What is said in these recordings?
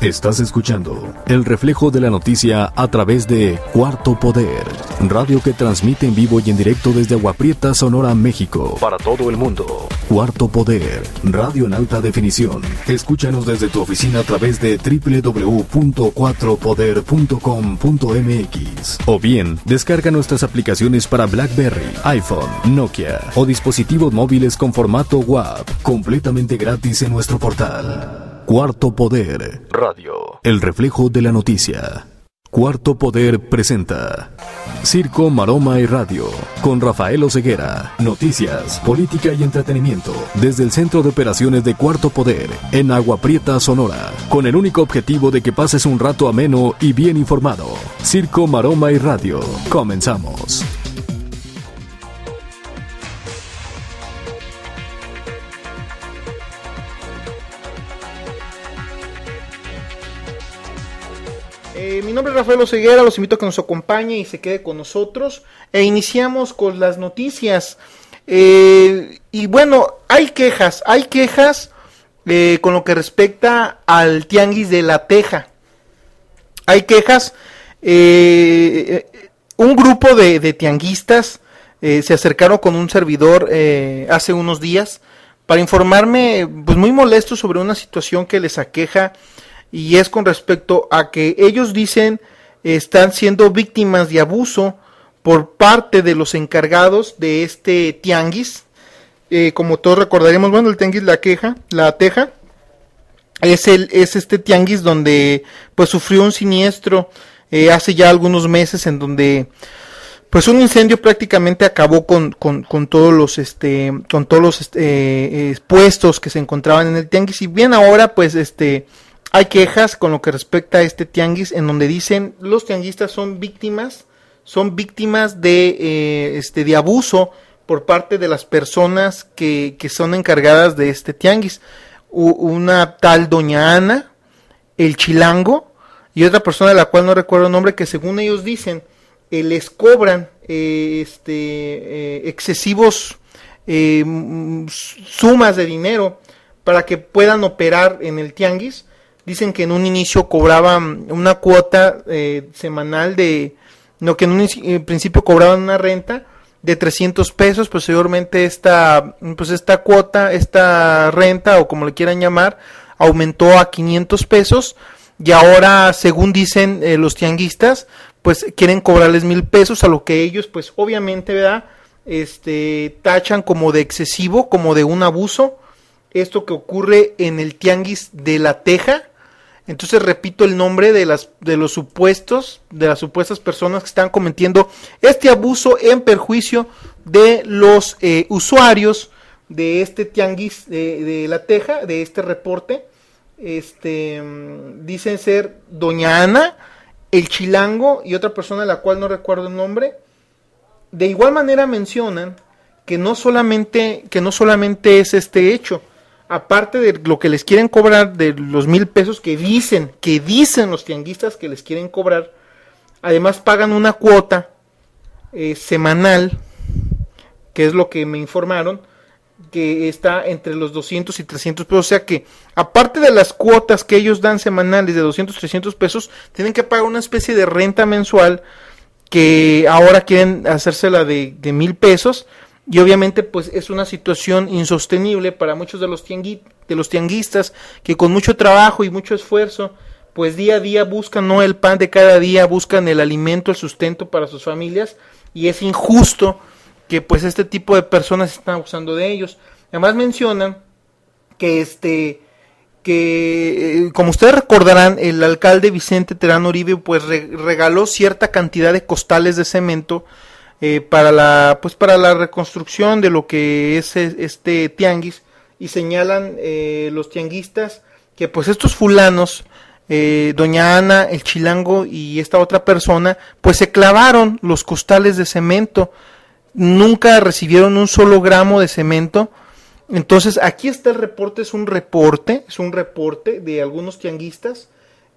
Estás escuchando el reflejo de la noticia a través de Cuarto Poder, radio que transmite en vivo y en directo desde Aguaprieta, Sonora, México, para todo el mundo. Cuarto Poder, radio en alta definición. Escúchanos desde tu oficina a través de www.cuatropoder.com.mx o bien descarga nuestras aplicaciones para BlackBerry, iPhone, Nokia o dispositivos móviles con formato WAV completamente gratis en nuestro portal. Cuarto Poder. Radio. El reflejo de la noticia. Cuarto Poder presenta Circo, Maroma y Radio con Rafael Oceguera. Noticias, política y entretenimiento desde el Centro de Operaciones de Cuarto Poder en Agua Prieta, Sonora, con el único objetivo de que pases un rato ameno y bien informado. Circo, Maroma y Radio. Comenzamos. Eh, mi nombre es Rafael Oseguera, los invito a que nos acompañe y se quede con nosotros. E iniciamos con las noticias. Eh, y bueno, hay quejas, hay quejas eh, con lo que respecta al tianguis de la Teja. Hay quejas. un grupo de, de tianguistas se acercaron con un servidor hace unos días para informarme, pues muy molesto sobre una situación que les aqueja y es con respecto a que ellos dicen están siendo víctimas de abuso por parte de los encargados de este tianguis. Eh, como todos recordaremos, bueno, el tianguis La Queja, La Teja, es, el, es este tianguis donde pues sufrió un siniestro eh, hace ya algunos meses en donde pues un incendio prácticamente acabó con, con, con todos los este con todos los este, puestos que se encontraban en el tianguis y bien ahora pues este hay quejas con lo que respecta a este tianguis en donde dicen los tianguistas son víctimas, son víctimas de, eh, este, de abuso por parte de las personas que, que son encargadas de este tianguis. una tal doña Ana, el chilango, y otra persona de la cual no recuerdo el nombre, que según ellos dicen, eh, les cobran eh, este, excesivos sumas de dinero para que puedan operar en el tianguis Dicen que en un inicio cobraban una cuota eh, semanal de, no, que en un principio cobraban una renta de 300 pesos, posteriormente esta, pues esta cuota, esta renta o como le quieran llamar, aumentó a 500 pesos y ahora, según dicen eh, los tianguistas, pues quieren cobrarles mil pesos, a lo que ellos, pues obviamente, ¿verdad? Este, tachan como de excesivo, como de un abuso, esto que ocurre en el tianguis de la Teja, entonces repito el nombre de las de los supuestos, de las supuestas personas que están cometiendo este abuso en perjuicio de los eh, usuarios de este tianguis de, la Teja, de este reporte. Este mm, dicen ser Doña Ana, el Chilango y otra persona de la cual no recuerdo el nombre. De igual manera mencionan que no solamente que no solamente es este hecho, aparte de lo que les quieren cobrar de los mil pesos que dicen, que dicen los tianguistas que les quieren cobrar, además pagan una cuota eh, semanal, que es lo que me informaron, que está entre los 200 y 300 pesos. O sea que, aparte de las cuotas que ellos dan semanales de 200, 300 pesos, tienen que pagar una especie de renta mensual que ahora quieren hacérsela de, de mil pesos y obviamente pues es una situación insostenible para muchos de los, de los tianguistas que con mucho trabajo y mucho esfuerzo pues día a día buscan no el pan de cada día, buscan el alimento, el sustento para sus familias y es injusto que pues este tipo de personas están abusando de ellos. Además mencionan que este que eh, como ustedes recordarán el alcalde Vicente Terán Uribe pues regaló cierta cantidad de costales de cemento eh, para la pues para la reconstrucción de lo que es este tianguis y señalan eh, los tianguistas que pues estos fulanos eh, doña Ana el chilango y esta otra persona pues se clavaron los costales de cemento. Nunca recibieron un solo gramo de cemento. Entonces aquí está el reporte es un reporte es un reporte de algunos tianguistas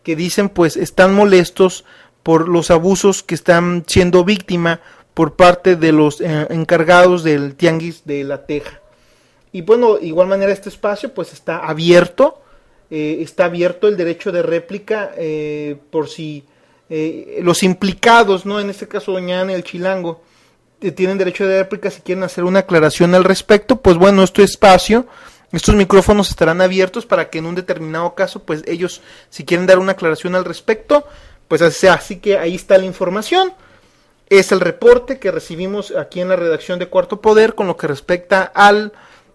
que dicen pues están molestos por los abusos que están siendo víctima por parte de los eh, encargados del tianguis de la Teja. Y bueno, igual manera este espacio pues está abierto eh, está abierto el derecho de réplica por si los implicados, ¿no? En este caso doña Ana el Chilango, tienen derecho de réplica si quieren hacer una aclaración al respecto, pues bueno, este espacio, estos micrófonos estarán abiertos para que en un determinado caso, pues ellos, si quieren dar una aclaración al respecto, pues así que ahí está la información. Es el reporte que recibimos aquí en la redacción de Cuarto Poder con lo que respecta al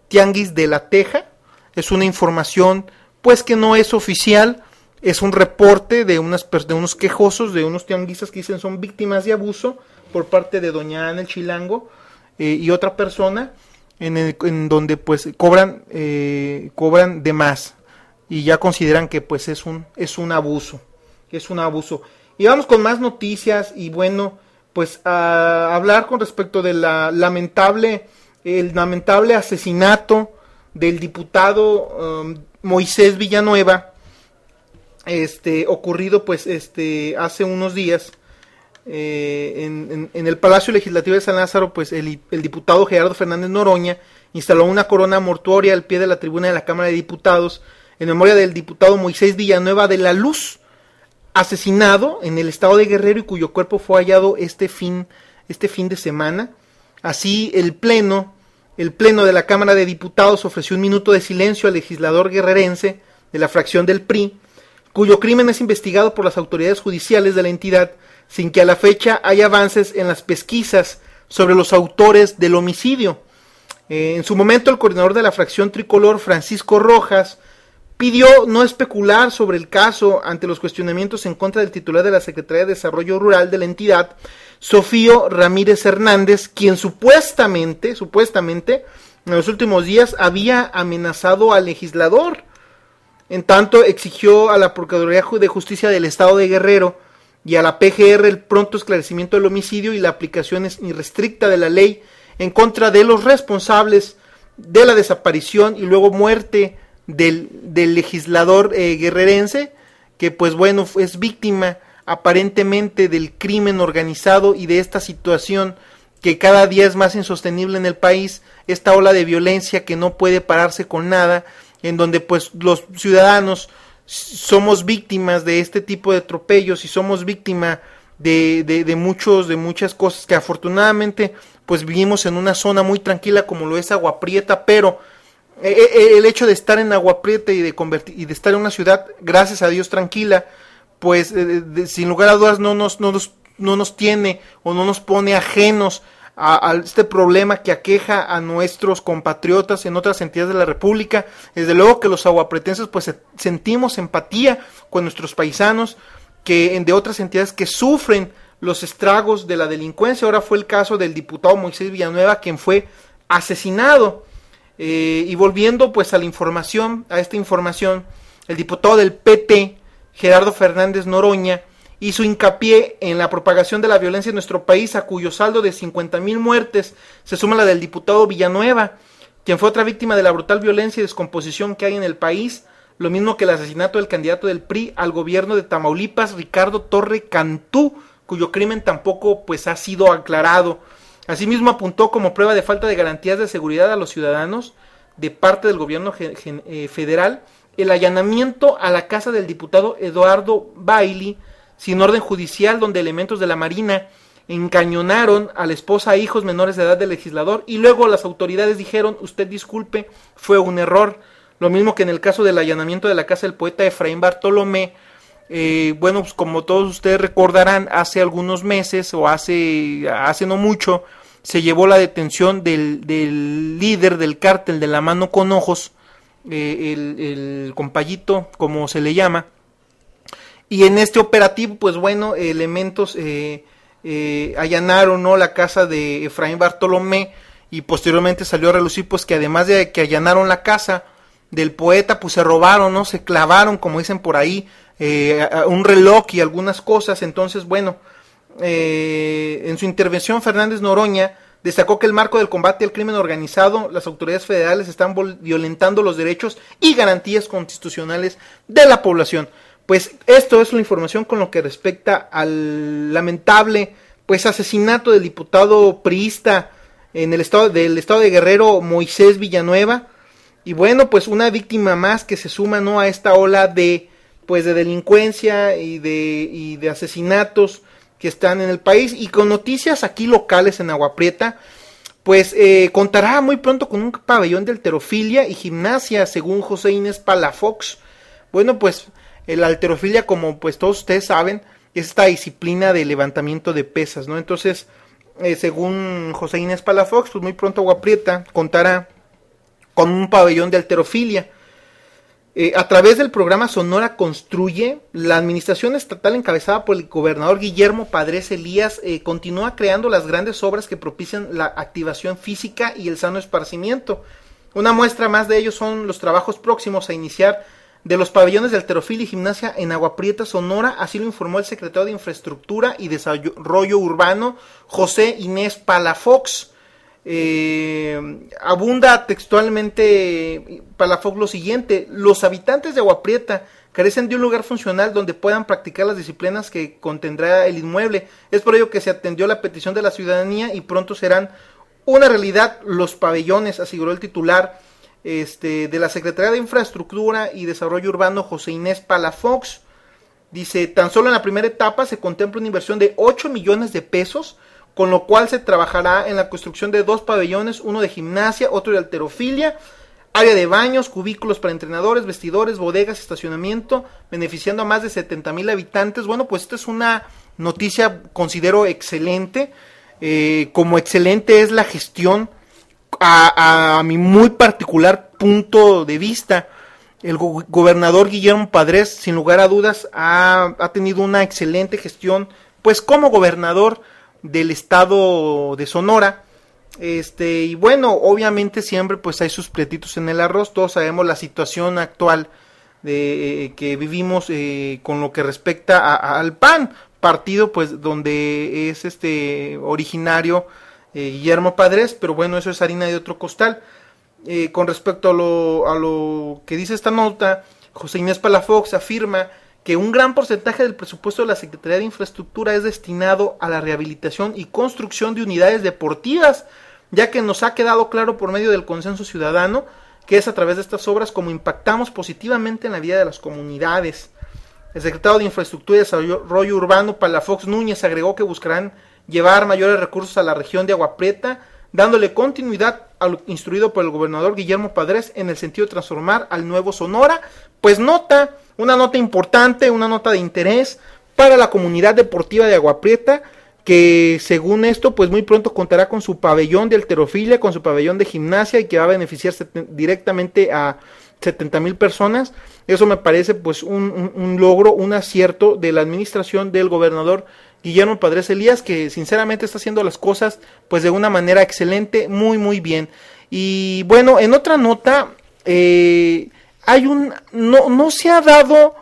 Tianguis de la Teja. Es una información pues que no es oficial, es un reporte de, unas, de unos quejosos, de unos tianguistas que dicen son víctimas de abuso por parte de doña Ana el Chilango eh, y otra persona en, en, donde pues cobran, eh, cobran de más y ya consideran que pues es un, es un abuso, es un abuso. Y vamos con más noticias y bueno, pues a hablar con respecto de la lamentable, el lamentable asesinato del diputado um, Moisés Villanueva, este, ocurrido pues este, hace unos días eh, en, el Palacio Legislativo de San Lázaro, pues el, el, diputado Gerardo Fernández Noroña instaló una corona mortuoria al pie de la tribuna de la Cámara de Diputados en memoria del diputado Moisés Villanueva de la Luz, asesinado en el estado de Guerrero y cuyo cuerpo fue hallado este fin, este fin de semana. Así el pleno, el pleno de la Cámara de Diputados ofreció un minuto de silencio al legislador guerrerense de la fracción del PRI, cuyo crimen es investigado por las autoridades judiciales de la entidad, sin que a la fecha haya avances en las pesquisas sobre los autores del homicidio. Eh, en su momento, el coordinador de la fracción tricolor, Francisco Rojas, pidió no especular sobre el caso ante los cuestionamientos en contra del titular de la Secretaría de Desarrollo Rural de la entidad, Sofío Ramírez Hernández, quien supuestamente, supuestamente, en los últimos días había amenazado al legislador. En tanto, exigió a la Procuraduría de Justicia del Estado de Guerrero y a la PGR el pronto esclarecimiento del homicidio y la aplicación irrestricta de la ley en contra de los responsables de la desaparición y luego muerte del, del legislador eh, guerrerense, que pues bueno, es víctima aparentemente del crimen organizado y de esta situación que cada día es más insostenible en el país, esta ola de violencia que no puede pararse con nada, en donde pues los ciudadanos somos víctimas de este tipo de atropellos y somos víctima de, de, de, muchos, de muchas cosas que afortunadamente pues vivimos en una zona muy tranquila como lo es Agua Prieta, pero el hecho de estar en Agua Prieta y de, convertir, y de estar en una ciudad, gracias a Dios, tranquila, pues sin lugar a dudas no nos, no, nos, no nos tiene o no nos pone ajenos a, este problema que aqueja a nuestros compatriotas en otras entidades de la República. Desde luego que los aguapretenses pues sentimos empatía con nuestros paisanos que de otras entidades que sufren los estragos de la delincuencia. Ahora fue el caso del diputado Moisés Villanueva, quien fue asesinado eh, y volviendo pues a la información, a esta información, el diputado del PT, Gerardo Fernández Noroña, hizo hincapié en la propagación de la violencia en nuestro país, a cuyo saldo de 50 mil muertes se suma la del diputado Villanueva, quien fue otra víctima de la brutal violencia y descomposición que hay en el país, lo mismo que el asesinato del candidato del PRI al gobierno de Tamaulipas, Ricardo Torre Cantú, cuyo crimen tampoco pues ha sido aclarado. Asimismo, apuntó como prueba de falta de garantías de seguridad a los ciudadanos de parte del gobierno eh, federal el allanamiento a la casa del diputado Eduardo Bailey sin orden judicial donde elementos de la Marina encañonaron a la esposa e hijos menores de edad del legislador y luego las autoridades dijeron usted disculpe, fue un error. Lo mismo que en el caso del allanamiento de la casa del poeta Efraín Bartolomé, eh, bueno, pues como todos ustedes recordarán, hace algunos meses o hace, hace no mucho, se llevó la detención del, del líder del cártel de la mano con ojos, eh, el, el compayito, como se le llama. Y en este operativo, pues bueno, elementos eh, allanaron ¿no? la casa de Efraín Bartolomé y posteriormente salió a relucir pues que además de que allanaron la casa del poeta, pues se robaron, ¿no? Se clavaron, como dicen por ahí, eh, un reloj y algunas cosas. Entonces, bueno, eh, en su intervención Fernández Noroña destacó que el marco del combate al crimen organizado, las autoridades federales están violentando los derechos y garantías constitucionales de la población. Pues esto es la información con lo que respecta al lamentable pues asesinato del diputado priista en el estado del estado de Guerrero Moisés Villanueva Y bueno, pues una víctima más que se suma ¿no? a esta ola de pues de delincuencia y de, y de asesinatos que están en el país y con noticias aquí locales en Agua Prieta, pues eh, contará muy pronto con un pabellón de alterofilia y gimnasia, según José Inés Palafox. Bueno, pues la alterofilia, como pues todos ustedes saben, es esta disciplina de levantamiento de pesas, ¿no? Entonces, eh, según José Inés Palafox, pues muy pronto Agua Prieta contará con un pabellón de alterofilia. Eh, a través del programa Sonora Construye, la administración estatal encabezada por el gobernador Guillermo Padres Elías eh, continúa creando las grandes obras que propician la activación física y el sano esparcimiento. Una muestra más de ello son los trabajos próximos a iniciar de los pabellones de alterofilia y gimnasia en Agua Prieta, Sonora, así lo informó el secretario de Infraestructura y Desarrollo Urbano, José Inés Palafox. Eh, abunda textualmente Palafox lo siguiente, los habitantes de Agua Prieta carecen de un lugar funcional donde puedan practicar las disciplinas que contendrá el inmueble. Es por ello que se atendió la petición de la ciudadanía y pronto serán una realidad los pabellones, aseguró el titular este, de la Secretaría de Infraestructura y Desarrollo Urbano, José Inés Palafox. Dice, tan solo en la primera etapa se contempla una inversión de 8 millones de pesos con lo cual se trabajará en la construcción de dos pabellones, uno de gimnasia, otro de alterofilia, área de baños, cubículos para entrenadores, vestidores, bodegas, estacionamiento, beneficiando a más de 70 mil habitantes. Bueno, pues esta es una noticia, considero excelente. Eh, como excelente es la gestión, a, mi muy particular punto de vista. El gobernador Guillermo Padres, sin lugar a dudas, ha, ha tenido una excelente gestión, pues como gobernador del estado de Sonora. Este, y bueno, obviamente siempre pues hay sus pletitos en el arroz, todos sabemos la situación actual de eh, que vivimos eh, con lo que respecta al PAN, partido pues donde es este originario eh, Guillermo Padres, pero bueno, eso es harina de otro costal. con respecto a lo, a lo que dice esta nota, José Inés Palafox afirma que un gran porcentaje del presupuesto de la Secretaría de Infraestructura es destinado a la rehabilitación y construcción de unidades deportivas, ya que nos ha quedado claro por medio del consenso ciudadano que es a través de estas obras como impactamos positivamente en la vida de las comunidades. El secretario de Infraestructura y Desarrollo Urbano, Palafox Núñez, agregó que buscarán llevar mayores recursos a la región de Agua Prieta, dándole continuidad a lo instruido por el gobernador Guillermo Padres en el sentido de transformar al nuevo Sonora, pues nota una nota importante, una nota de interés para la comunidad deportiva de Agua Prieta, que según esto, pues muy pronto contará con su pabellón de alterofilia, con su pabellón de gimnasia y que va a beneficiarse directamente a 70 mil personas. Eso me parece pues un, logro, un acierto de la administración del gobernador Guillermo Padres Elías, que sinceramente está haciendo las cosas pues de una manera excelente, muy muy bien. Y bueno, en otra nota, eh, hay un no, no se ha dado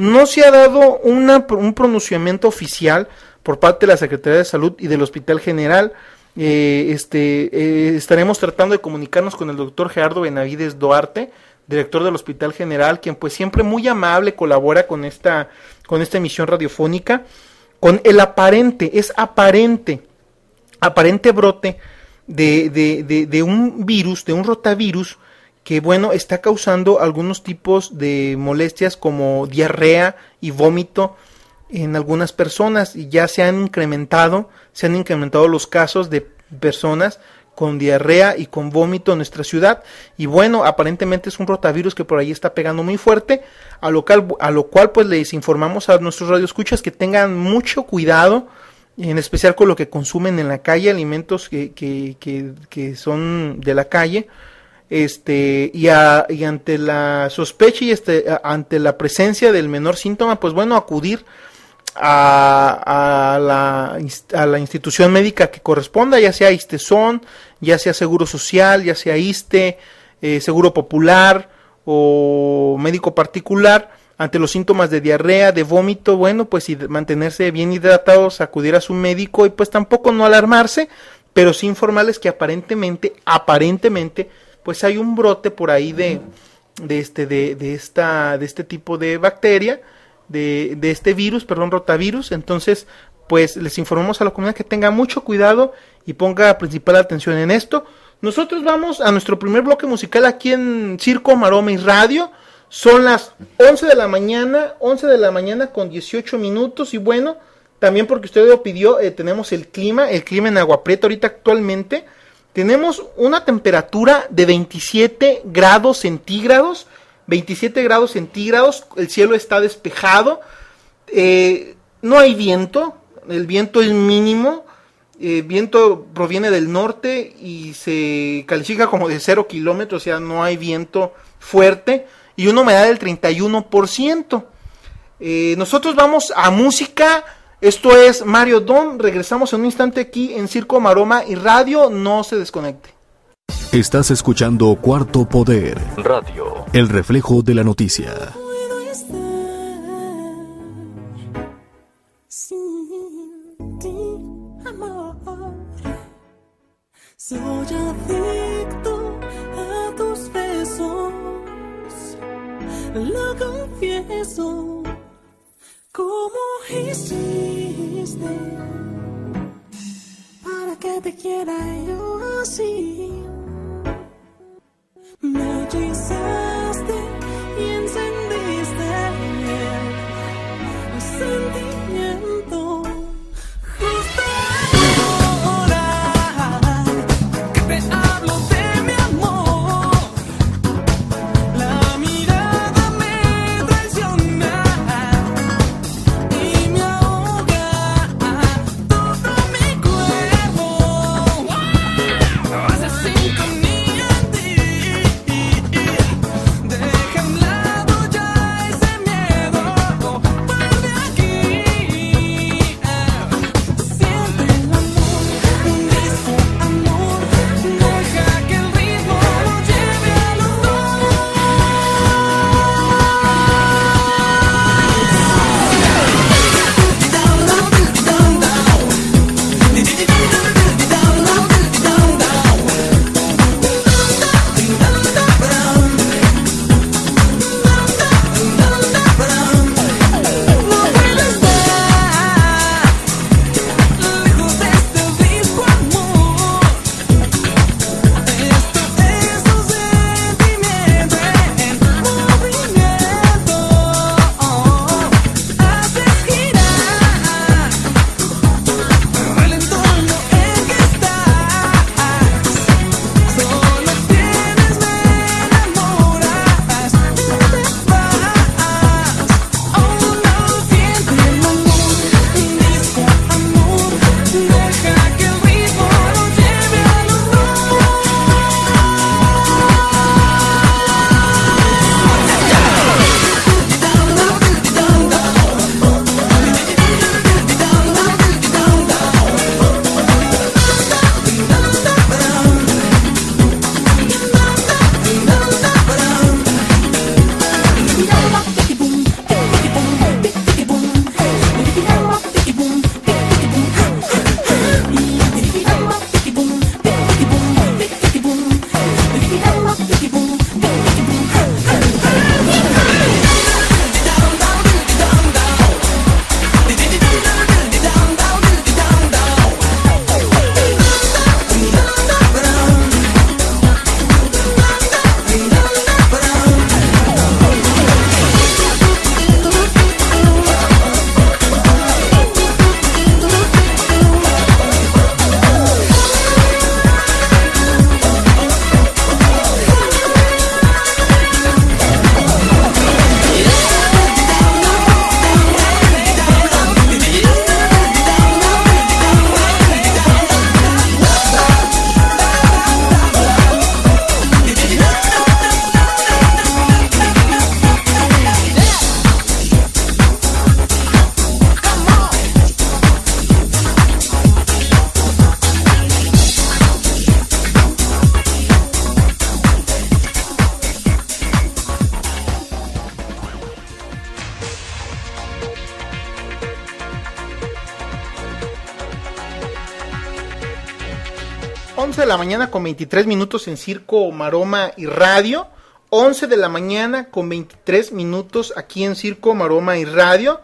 no se ha dado una, un pronunciamiento oficial por parte de la Secretaría de Salud y del Hospital General. Eh, este, eh, estaremos tratando de comunicarnos con el doctor Gerardo Benavides Duarte, director del Hospital General, quien pues siempre muy amable colabora con esta, con esta emisión radiofónica, con el aparente, es aparente, aparente brote de, de, de, de un virus, de un rotavirus, que bueno, está causando algunos tipos de molestias como diarrea y vómito en algunas personas y ya se han incrementado, se han incrementado los casos de personas con diarrea y con vómito en nuestra ciudad. Y bueno, aparentemente es un rotavirus que por ahí está pegando muy fuerte, a lo cual, a lo cual pues les informamos a nuestros radioescuchas que tengan mucho cuidado, en especial con lo que consumen en la calle, alimentos que, que, que, que son de la calle, este y, ante la sospecha y este, ante la presencia del menor síntoma, pues bueno, acudir a, la, a la institución médica que corresponda, ya sea ISTESON, ya sea Seguro Social, ya sea ISTE, eh, Seguro Popular o médico particular, ante los síntomas de diarrea, de vómito, bueno, pues y mantenerse bien hidratados, acudir a su médico y pues tampoco no alarmarse, pero sí informarles que aparentemente, aparentemente, pues hay un brote por ahí de, de este, de, de, esta, de este tipo de bacteria, de, de este virus, perdón, rotavirus. Entonces, pues les informamos a la comunidad que tenga mucho cuidado y ponga principal atención en esto. Nosotros vamos a nuestro primer bloque musical aquí en Circo, Maroma y Radio. Son las 11 de la mañana, 11 de la mañana con 18 minutos. Y bueno, también porque usted lo pidió, eh, tenemos el clima, el clima en Agua Prieta ahorita actualmente. Tenemos una temperatura de 27 grados centígrados. 27 grados centígrados, el cielo está despejado. Eh, no hay viento, el viento es mínimo. El viento proviene del norte y se califica como de 0 kilómetros, o sea, no hay viento fuerte. Y una humedad del 31%. Eh, nosotros vamos a música. Esto es Mario Don. Regresamos en un instante aquí en Circo Maroma y Radio. No se desconecte. Estás escuchando Cuarto Poder. Radio. El reflejo de la noticia. puedo estar sin ti, amor. Soy adicto a tus besos, lo confieso. ¿Cómo hiciste para que te quiera yo así? Me hechizaste mañana con 23 minutos en Circo, Maroma y Radio. 11 de la mañana con 23 minutos aquí en Circo, Maroma y Radio.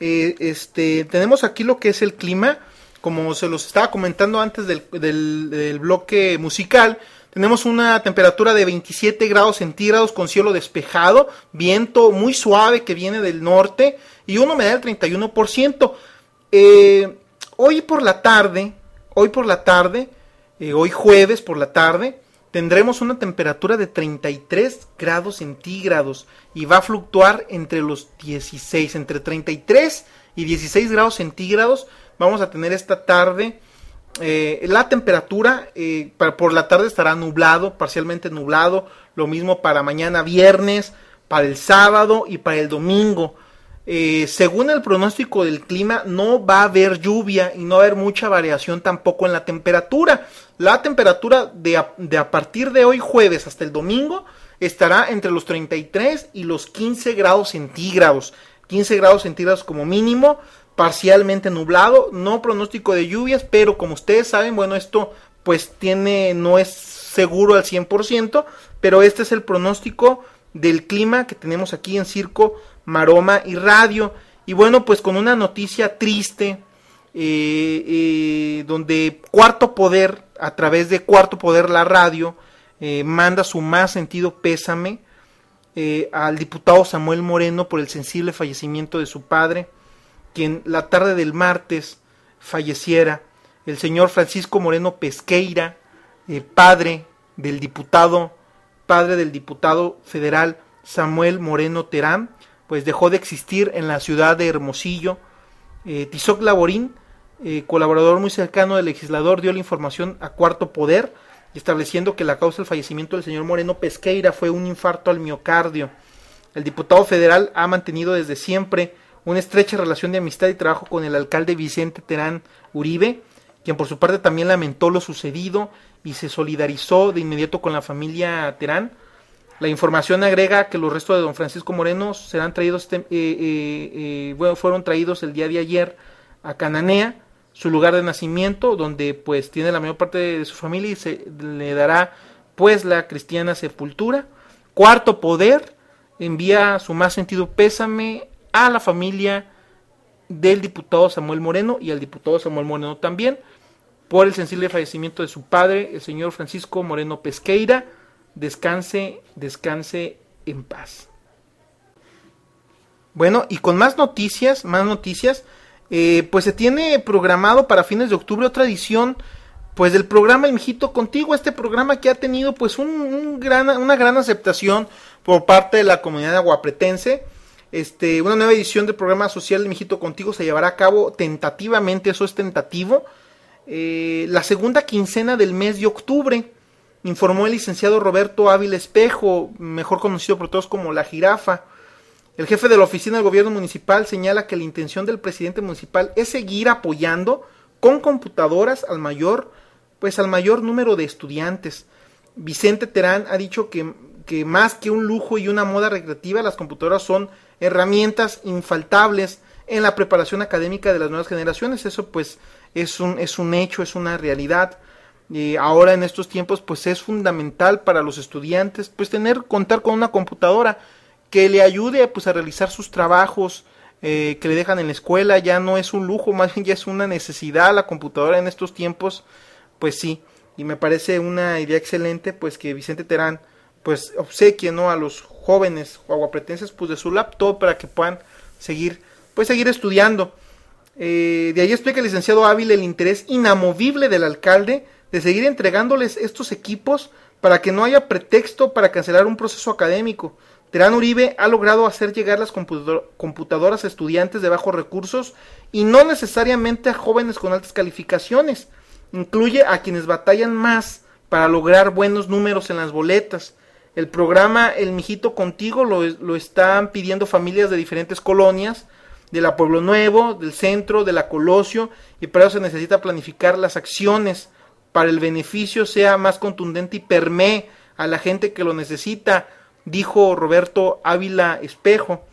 Eh, este, tenemos aquí lo que es el clima. como se los estaba comentando antes del, del- bloque musical, tenemos una temperatura de 27 grados centígrados con cielo despejado, viento muy suave que viene del norte y una humedad del 31%. Eh, hoy por la tarde, hoy por la tarde, eh, hoy jueves por la tarde, tendremos una temperatura de 33 grados centígrados y va a fluctuar entre los 16, entre 33 y 16 grados centígrados. Vamos a tener esta tarde eh, la temperatura eh, para, por la tarde estará nublado, parcialmente nublado. Lo mismo para mañana viernes, para el sábado y para el domingo. Eh, según el pronóstico del clima, no va a haber lluvia y no va a haber mucha variación tampoco en la temperatura. La temperatura de a, partir de hoy jueves hasta el domingo estará entre los 33 y los 15 grados centígrados. 15 grados centígrados como mínimo, parcialmente nublado, no pronóstico de lluvias, pero como ustedes saben, bueno, esto pues tiene, no es seguro al 100%, pero este es el pronóstico del clima que tenemos aquí en Circo, Maroma y Radio. Y bueno, pues con una noticia triste, eh, eh, donde Cuarto Poder, a través de Cuarto Poder la radio, eh, manda su más sentido pésame eh, al diputado Samuel Moreno por el sensible fallecimiento de su padre, quien la tarde del martes falleciera. El señor Francisco Moreno Pesqueira, padre del diputado, padre del diputado federal Samuel Moreno Terán, pues dejó de existir en la ciudad de Hermosillo. Eh, Tizoc Laborín, eh, colaborador muy cercano del legislador, dio la información a Cuarto Poder, estableciendo que la causa del fallecimiento del señor Moreno Pesqueira fue un infarto al miocardio. El diputado federal ha mantenido desde siempre una estrecha relación de amistad y trabajo con el alcalde Vicente Terán Uribe, quien por su parte también lamentó lo sucedido y se solidarizó de inmediato con la familia Terán. La información agrega que los restos de don Francisco Moreno serán traídos, eh, eh, eh, bueno, fueron traídos el día de ayer a Cananea, su lugar de nacimiento, donde pues tiene la mayor parte de su familia y se le dará pues la cristiana sepultura. Cuarto Poder envía su más sentido pésame a la familia del diputado Samuel Moreno y al diputado Samuel Moreno también por el sensible fallecimiento de su padre, el señor Francisco Moreno Pesqueira. Descanse, descanse en paz. Bueno, y con más noticias, más noticias, eh, pues se tiene programado para fines de octubre otra edición pues del programa El Mijito Contigo, este programa que ha tenido pues un, gran, una gran aceptación por parte de la comunidad aguapretense. Este, una nueva edición del programa social El Mijito Contigo se llevará a cabo tentativamente, eso es tentativo, eh, la segunda quincena del mes de octubre, informó el licenciado Roberto Ávila Espejo, mejor conocido por todos como La Jirafa. El jefe de la oficina del gobierno municipal señala que la intención del presidente municipal es seguir apoyando con computadoras al mayor, pues al mayor número de estudiantes. Vicente Terán ha dicho que, que más que un lujo y una moda recreativa, las computadoras son herramientas infaltables en la preparación académica de las nuevas generaciones. Eso pues es un, es un hecho, es una realidad. Y ahora en estos tiempos pues es fundamental para los estudiantes pues tener, contar con una computadora que le ayude pues a realizar sus trabajos eh, que le dejan en la escuela, ya no es un lujo, más bien ya es una necesidad la computadora en estos tiempos, pues sí, y me parece una idea excelente pues que Vicente Terán pues obsequie ¿no? a los jóvenes aguapretenses pues de su laptop para que puedan seguir pues seguir estudiando. Eh, de ahí explica el licenciado Ávila el interés inamovible del alcalde de seguir entregándoles estos equipos para que no haya pretexto para cancelar un proceso académico. Terán Uribe ha logrado hacer llegar las computador- computadoras a estudiantes de bajos recursos y no necesariamente a jóvenes con altas calificaciones. Incluye a quienes batallan más para lograr buenos números en las boletas. El programa El Mijito Contigo lo, lo están pidiendo familias de diferentes colonias, de la Pueblo Nuevo, del centro, de la Colosio, y para eso se necesita planificar las acciones para el beneficio sea más contundente y permee a la gente que lo necesita, dijo Roberto Ávila Espejo.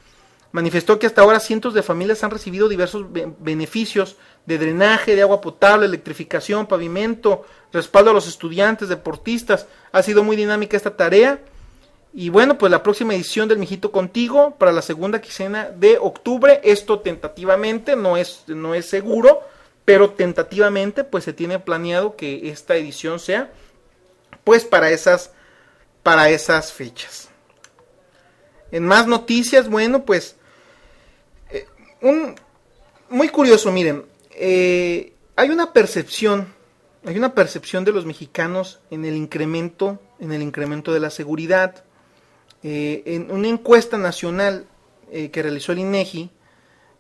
Manifestó que hasta ahora cientos de familias han recibido diversos be- beneficios de drenaje, de agua potable, electrificación, pavimento, respaldo a los estudiantes, deportistas. Ha sido muy dinámica esta tarea. Y bueno, pues la próxima edición del Mijito Contigo para la segunda quincena de octubre, esto tentativamente, no es, no es seguro, pero tentativamente pues se tiene planeado que esta edición sea pues para esas para esas fechas. En más noticias, bueno, pues eh, un muy curioso, miren, eh, hay una percepción, hay una percepción de los mexicanos en el incremento, en el incremento de la seguridad. Eh, en una encuesta nacional que realizó el INEGI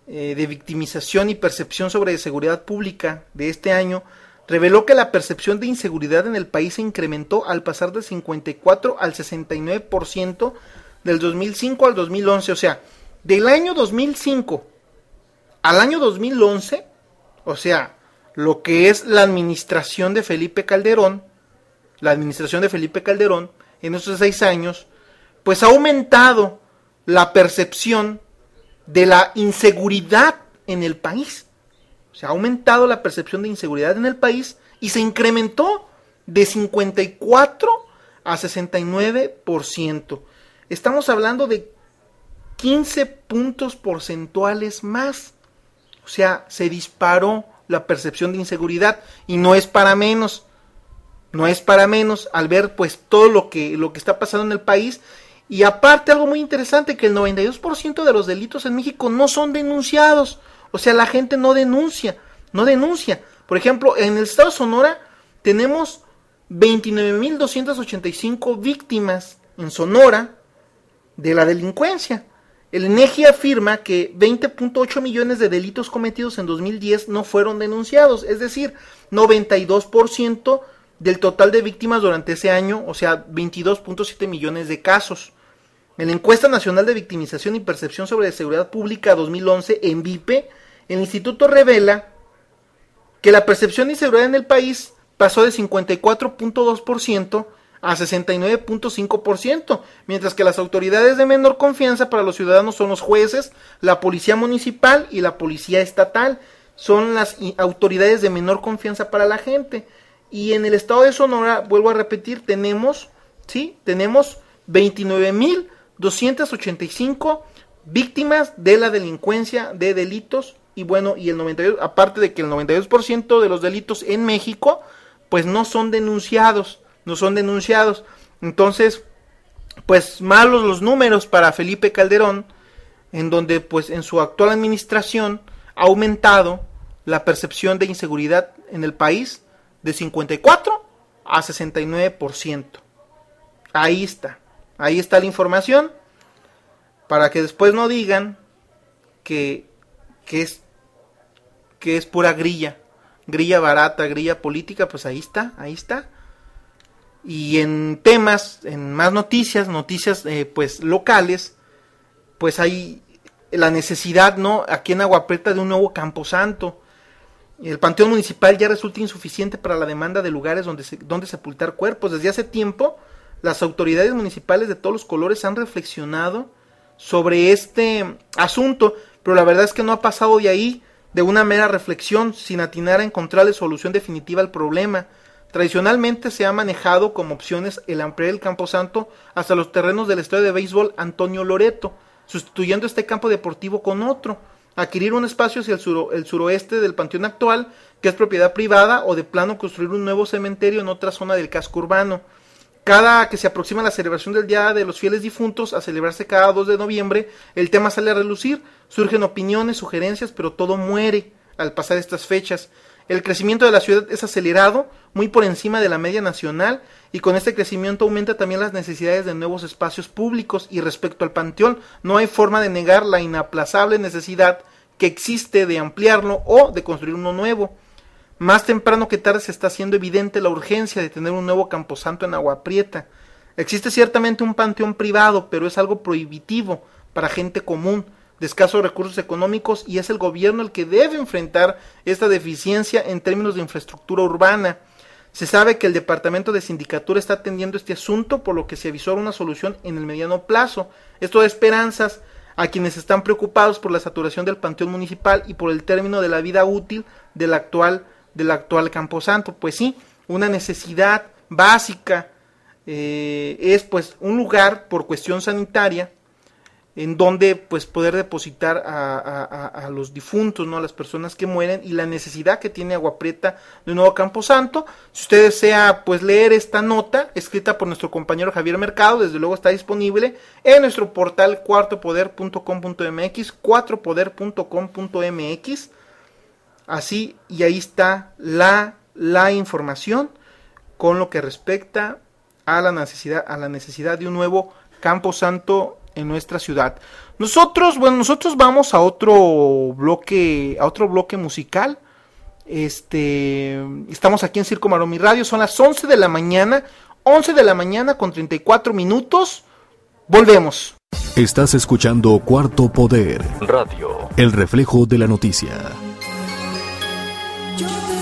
eh, de victimización y percepción sobre seguridad pública de este año, reveló que la percepción de inseguridad en el país se incrementó al pasar del 54 al 69% del 2005 al 2011. O sea, del año 2005 al año 2011, o sea, lo que es la administración de Felipe Calderón, la administración de Felipe Calderón, en esos seis años, pues ha aumentado la percepción de la inseguridad en el país. Se ha aumentado la percepción de inseguridad en el país y se incrementó de 54 a 69%. Estamos hablando de 15 puntos porcentuales más. O sea, se disparó la percepción de inseguridad y no es para menos. No es para menos al ver pues todo lo que lo que está pasando en el país y aparte algo muy interesante que el 92% de los delitos en México no son denunciados. O sea, la gente no denuncia, no denuncia. Por ejemplo, en el estado de Sonora tenemos 29.285 víctimas en Sonora de la delincuencia. El INEGI afirma que 20.8 millones de delitos cometidos en 2010 no fueron denunciados, es decir, 92% del total de víctimas durante ese año, o sea, 22.7 millones de casos. En la encuesta nacional de victimización y percepción sobre seguridad pública 2011 en VIPE, el instituto revela que la percepción de inseguridad en el país pasó de 54.2% a 69.5%, mientras que las autoridades de menor confianza para los ciudadanos son los jueces, la policía municipal y la policía estatal. Son las autoridades de menor confianza para la gente. Y en el estado de Sonora, vuelvo a repetir, tenemos, ¿sí? Tenemos 29.285 víctimas de la delincuencia de delitos y bueno, y el 92, aparte de que el 92% de los delitos en México pues no son denunciados, no son denunciados. Entonces, pues malos los números para Felipe Calderón, en donde pues en su actual administración ha aumentado la percepción de inseguridad en el país de 54 a 69%. Ahí está, ahí está la información, para que después no digan que, que es que es pura grilla, grilla barata, grilla política, pues ahí está, ahí está. Y en temas, en más noticias, noticias eh, pues locales, pues hay la necesidad, ¿no? Aquí en Agua Prieta de un nuevo camposanto. El panteón municipal ya resulta insuficiente para la demanda de lugares donde, se- donde sepultar cuerpos. Desde hace tiempo, las autoridades municipales de todos los colores han reflexionado sobre este asunto, pero la verdad es que no ha pasado de ahí de una mera reflexión sin atinar a encontrarle solución definitiva al problema. Tradicionalmente se ha manejado como opciones el ampliar el camposanto hasta los terrenos del estadio de béisbol Antonio Loreto, sustituyendo este campo deportivo con otro, adquirir un espacio hacia el, suro- el suroeste del panteón actual, que es propiedad privada, o de plano construir un nuevo cementerio en otra zona del casco urbano. Cada que se aproxima la celebración del Día de los Fieles Difuntos, a celebrarse cada 2 de noviembre, el tema sale a relucir, surgen opiniones, sugerencias, pero todo muere al pasar estas fechas. El crecimiento de la ciudad es acelerado, muy por encima de la media nacional, y con este crecimiento aumenta también las necesidades de nuevos espacios públicos. Y respecto al panteón, no hay forma de negar la inaplazable necesidad que existe de ampliarlo o de construir uno nuevo. Más temprano que tarde se está haciendo evidente la urgencia de tener un nuevo camposanto en Agua Prieta. Existe ciertamente un panteón privado, pero es algo prohibitivo para gente común, de escasos recursos económicos, y es el gobierno el que debe enfrentar esta deficiencia en términos de infraestructura urbana. Se sabe que el Departamento de Sindicatura está atendiendo este asunto, por lo que se avisó una solución en el mediano plazo. Esto da esperanzas a quienes están preocupados por la saturación del panteón municipal y por el término de la vida útil del actual, del actual camposanto. Pues sí, una necesidad básica eh, es pues un lugar por cuestión sanitaria en donde pues poder depositar a, los difuntos, ¿no? A las personas que mueren y la necesidad que tiene Agua Prieta de un nuevo Camposanto. Si usted desea pues leer esta nota escrita por nuestro compañero Javier Mercado, desde luego está disponible en nuestro portal cuartopoder.com.mx, cuatropoder.com.mx. Así, y ahí está la, la información con lo que respecta a la necesidad, a la necesidad de un nuevo Camposanto en nuestra ciudad. Nosotros, bueno, nosotros vamos a otro bloque, a otro bloque musical. Este, estamos aquí en Circo Maromi Radio, son las 11 de la mañana, 11 de la mañana con 34 minutos. Volvemos. Estás escuchando Cuarto Poder. Radio. El reflejo de la noticia. Yo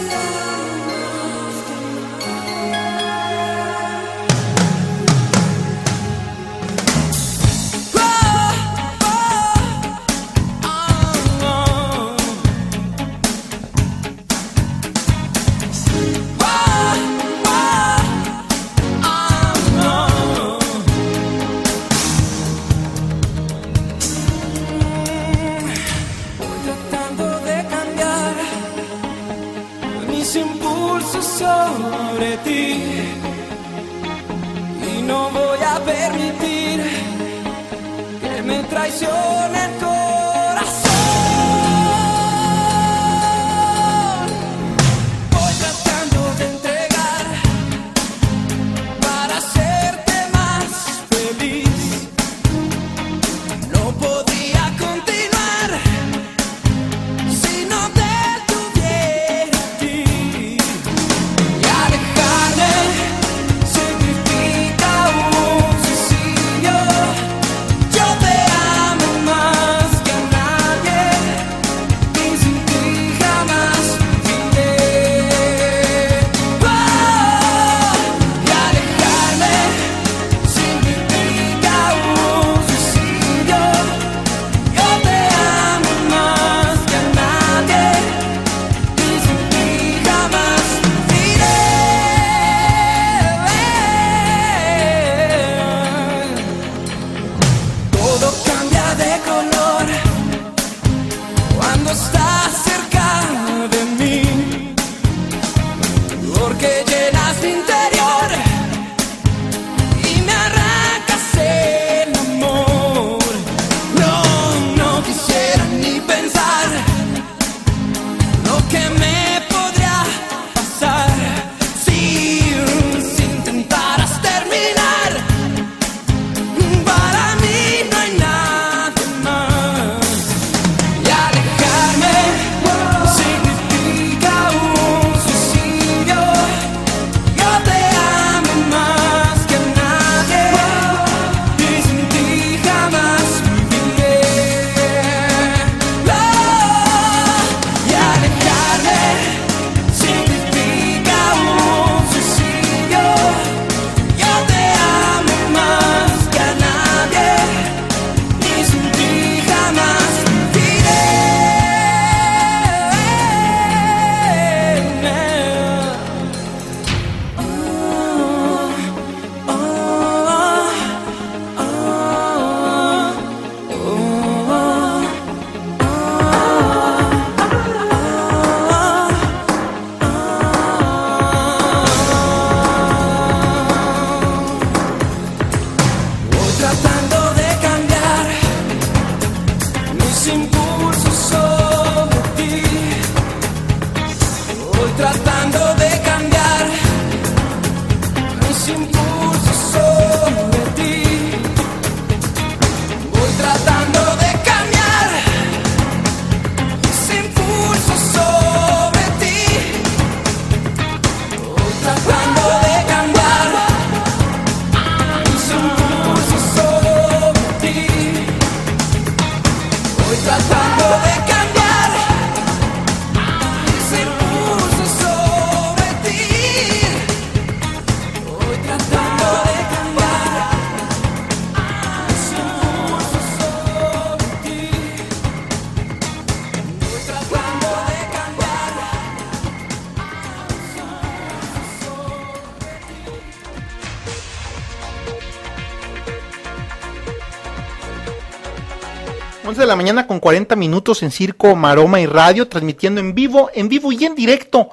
11 de la mañana con 40 minutos en Circo, Maroma y Radio, transmitiendo en vivo, en vivo y en directo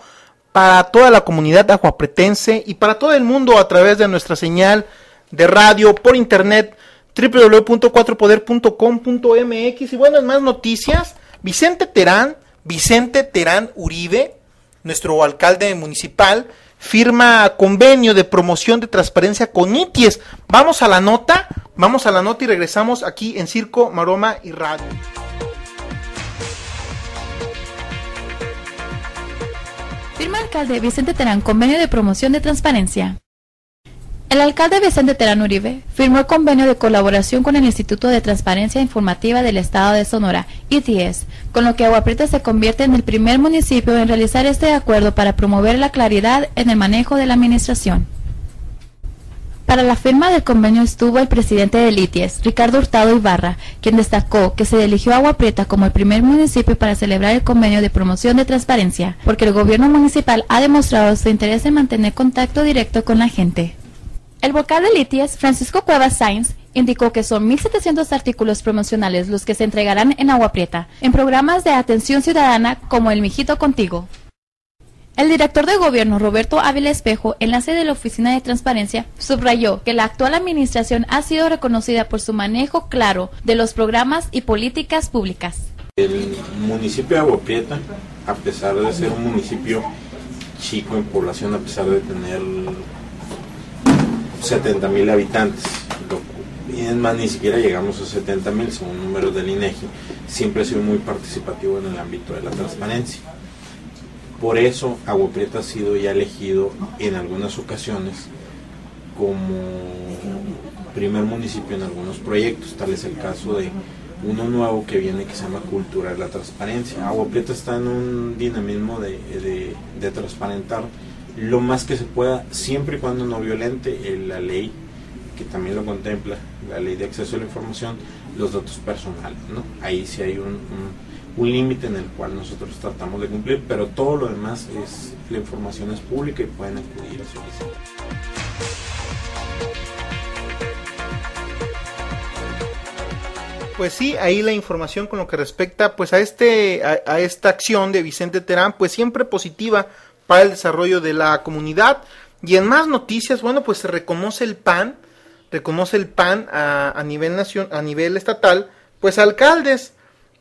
para toda la comunidad aguapretense y para todo el mundo a través de nuestra señal de radio por internet www.4poder.com.mx y bueno, en más noticias, Vicente Terán, Vicente Terán Uribe, nuestro alcalde municipal, firma convenio de promoción de transparencia con ITIES. Vamos a la nota, vamos a la nota y regresamos aquí en Circo, Maroma y Radio. Firma alcalde Vicente Terán convenio de promoción de transparencia. El alcalde Vicente Terán Uribe firmó el convenio de colaboración con el Instituto de Transparencia Informativa del Estado de Sonora, ITS, con lo que Agua Prieta se convierte en el primer municipio en realizar este acuerdo para promover la claridad en el manejo de la administración. Para la firma del convenio estuvo el presidente del ITIES, Ricardo Hurtado Ibarra, quien destacó que se eligió Agua Prieta como el primer municipio para celebrar el convenio de promoción de transparencia, porque el gobierno municipal ha demostrado su interés en mantener contacto directo con la gente. El vocal del ITIES, Francisco Cuevas Sainz, indicó que son 1.700 artículos promocionales los que se entregarán en Agua Prieta, en programas de atención ciudadana como El Mijito Contigo. El director de gobierno Roberto Ávila Espejo, enlace de la Oficina de Transparencia, subrayó que la actual administración ha sido reconocida por su manejo claro de los programas y políticas públicas. El municipio de Agua Prieta, a pesar de ser un municipio chico en población, a pesar de tener 70 mil habitantes, y es más, ni siquiera llegamos a 70 mil, según números del INEGI, siempre ha sido muy participativo en el ámbito de la transparencia. Por eso Agua Prieta ha sido ya elegido en algunas ocasiones como primer municipio en algunos proyectos, tal es el caso de uno nuevo que viene que se llama Cultura de la Transparencia. Agua Prieta está en un dinamismo de- de transparentar lo más que se pueda, siempre y cuando no violente eh, la ley, que también lo contempla, la ley de acceso a la información, los datos personales. ¿no? Ahí sí hay un, un- límite en el cual nosotros tratamos de cumplir, pero todo lo demás es, la información es pública y pueden acudir a solicitar. Pues sí, ahí la información con lo que respecta pues a este a esta acción de Vicente Terán, pues siempre positiva para el desarrollo de la comunidad. Y en más noticias, bueno, pues se reconoce el PAN, reconoce el PAN a, nivel nacion, a nivel estatal, pues alcaldes.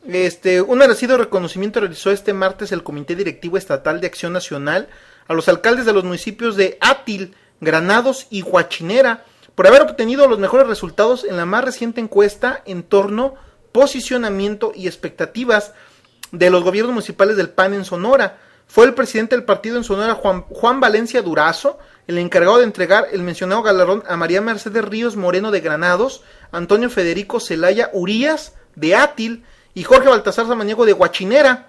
Este, un merecido reconocimiento realizó este martes el Comité Directivo Estatal de Acción Nacional a los alcaldes de los municipios de Átil, Granados y Huachinera por haber obtenido los mejores resultados en la más reciente encuesta en torno, posicionamiento y expectativas de los gobiernos municipales del PAN en Sonora. Fue el presidente del partido en Sonora, Juan, Juan Valencia Durazo, el encargado de entregar el mencionado galardón a María Mercedes Ríos Moreno de Granados, Antonio Federico Celaya Urías de Átil y Jorge Baltasar Samaniego de Huachinera.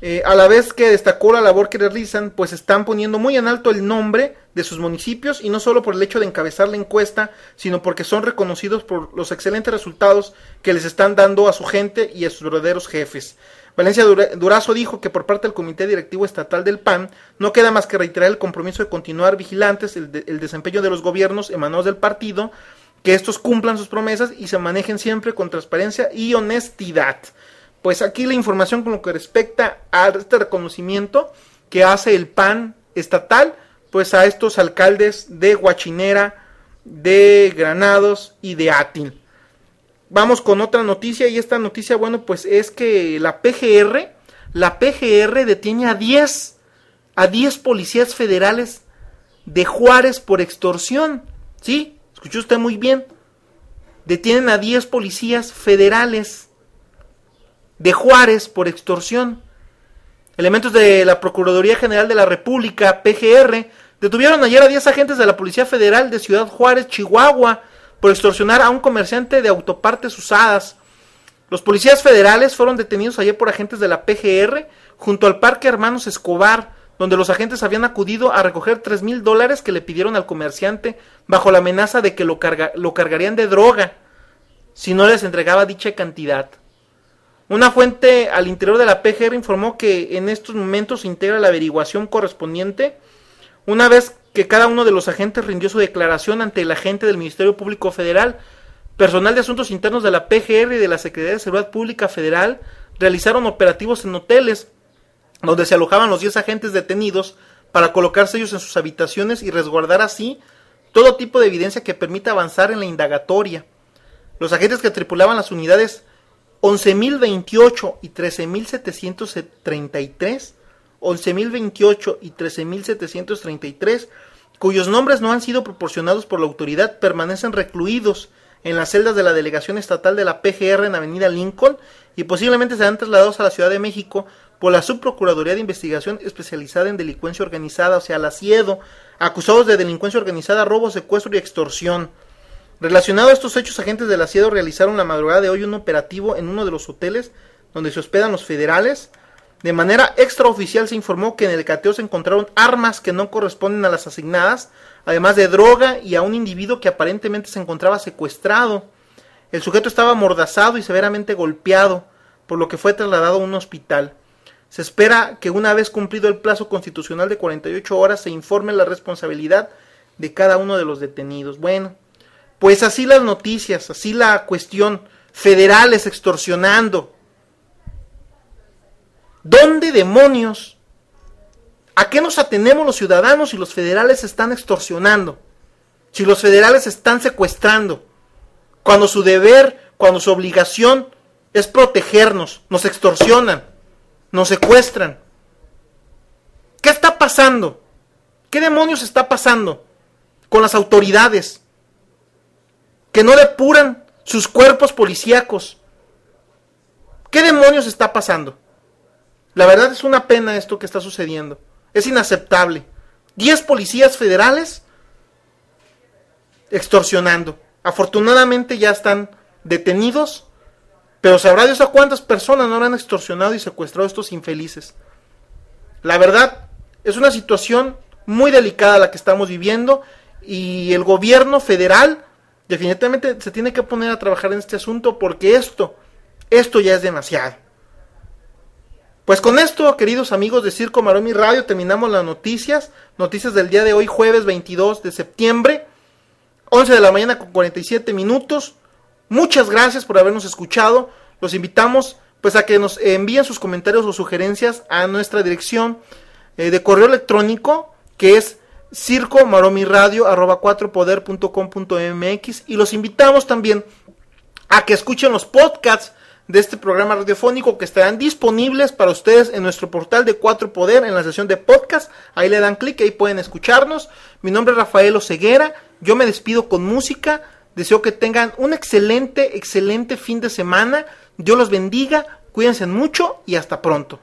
Eh, a la vez que destacó la labor que realizan, pues están poniendo muy en alto el nombre de sus municipios y no solo por el hecho de encabezar la encuesta, sino porque son reconocidos por los excelentes resultados que les están dando a su gente y a sus verdaderos jefes. Valencia Dura- Durazo dijo que por parte del Comité Directivo Estatal del PAN no queda más que reiterar el compromiso de continuar vigilantes el, de- el desempeño de los gobiernos emanados del partido, que estos cumplan sus promesas y se manejen siempre con transparencia y honestidad. Pues aquí la información con lo que respecta a este reconocimiento que hace el PAN estatal, pues a estos alcaldes de Huachinera, de Granados y de Átil. Vamos con otra noticia y esta noticia, bueno, pues es que la PGR, la PGR detiene a 10, a 10 policías federales de Juárez por extorsión. ¿Sí? Escuchó usted muy bien. Detienen a 10 policías federales de Juárez por extorsión. Elementos de la Procuraduría General de la República, PGR, detuvieron ayer a 10 agentes de la Policía Federal de Ciudad Juárez, Chihuahua, por extorsionar a un comerciante de autopartes usadas. Los policías federales fueron detenidos ayer por agentes de la PGR junto al Parque Hermanos Escobar, donde los agentes habían acudido a recoger tres mil dólares que le pidieron al comerciante bajo la amenaza de que lo, lo cargarían de droga si no les entregaba dicha cantidad. Una fuente al interior de la PGR informó que en estos momentos se integra la averiguación correspondiente una vez que cada uno de los agentes rindió su declaración ante el agente del Ministerio Público Federal, Personal de Asuntos Internos de la PGR y de la Secretaría de Seguridad Pública Federal realizaron operativos en hoteles donde se alojaban los 10 agentes detenidos para colocarse ellos en sus habitaciones y resguardar así todo tipo de evidencia que permita avanzar en la indagatoria. Los agentes que tripulaban las unidades 11.028 y 13.733, 11.028 y 13.733, cuyos nombres no han sido proporcionados por la autoridad, permanecen recluidos en las celdas de la delegación estatal de la PGR en Avenida Lincoln y posiblemente serán trasladados a la Ciudad de México por la Subprocuraduría de Investigación especializada en delincuencia organizada, o sea, la CIEDO, acusados de delincuencia organizada, robo, secuestro y extorsión. Relacionado a estos hechos, agentes de la CIEDO realizaron la madrugada de hoy un operativo en uno de los hoteles donde se hospedan los federales. De manera extraoficial se informó que en el cateo se encontraron armas que no corresponden a las asignadas, además de droga y a un individuo que aparentemente se encontraba secuestrado. El sujeto estaba amordazado y severamente golpeado, por lo que fue trasladado a un hospital. Se espera que una vez cumplido el plazo constitucional de 48 horas se informe la responsabilidad de cada uno de los detenidos. Bueno, pues así las noticias, así la cuestión, federales extorsionando. ¿Dónde demonios? ¿A qué nos atenemos los ciudadanos si los federales están extorsionando? Si los federales están secuestrando. Cuando su deber, cuando su obligación es protegernos, nos extorsionan, nos secuestran. ¿Qué está pasando? ¿Qué demonios está pasando con las autoridades? Que no depuran sus cuerpos policíacos. ¿Qué demonios está pasando? La verdad es una pena esto que está sucediendo. Es inaceptable. Diez policías federales extorsionando. Afortunadamente ya están detenidos, pero sabrá Dios a cuántas personas no han extorsionado y secuestrado a estos infelices. La verdad, es una situación muy delicada la que estamos viviendo y el gobierno federal definitivamente se tiene que poner a trabajar en este asunto porque esto, esto ya es demasiado. Pues con esto, queridos amigos de Circo Maromi Radio, terminamos las noticias. Noticias del día de hoy, jueves 22 de septiembre, 11 de la mañana con 47 minutos. Muchas gracias por habernos escuchado. Los invitamos pues a que nos envíen sus comentarios o sugerencias a nuestra dirección eh, de correo electrónico que es circomaromiradio@4poder.com.mx y los invitamos también a que escuchen los podcasts de este programa radiofónico que estarán disponibles para ustedes en nuestro portal de Cuatro Poder en la sesión de podcast. Ahí le dan clic, ahí pueden escucharnos. Mi nombre es Rafael Oceguera. Yo me despido con música. Deseo que tengan un excelente, excelente fin de semana. Dios los bendiga. Cuídense mucho y hasta pronto.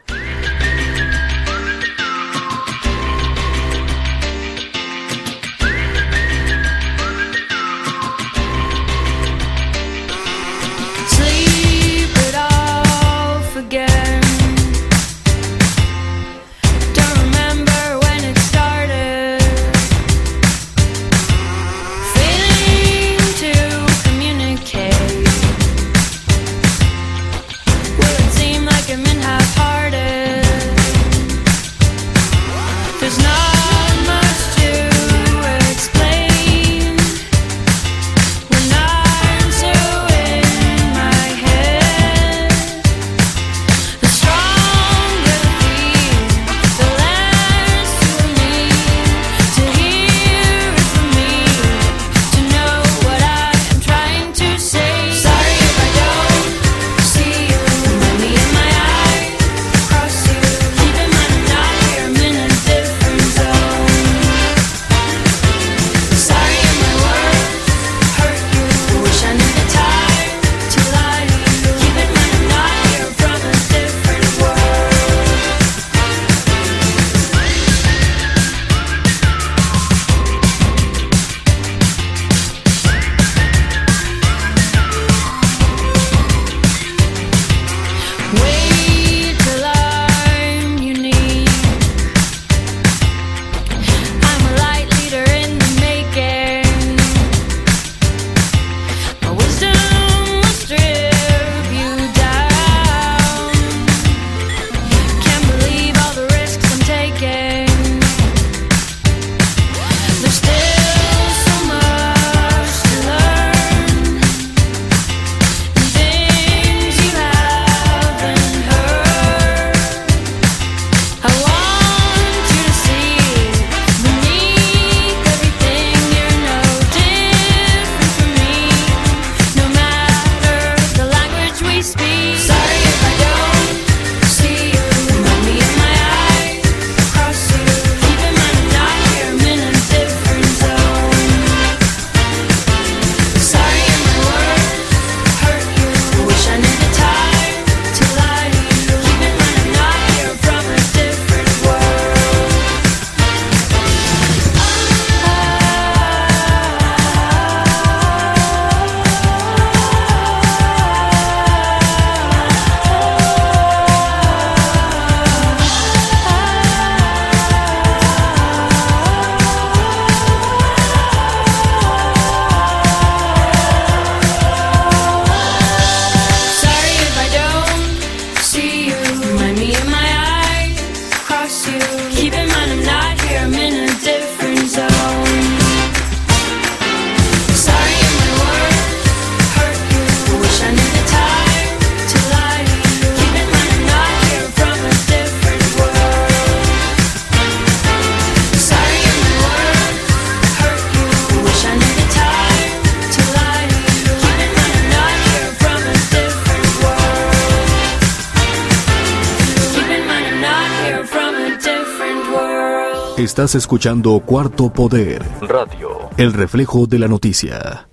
Sorry. Estás escuchando Cuarto Poder, Radio. el reflejo de la noticia.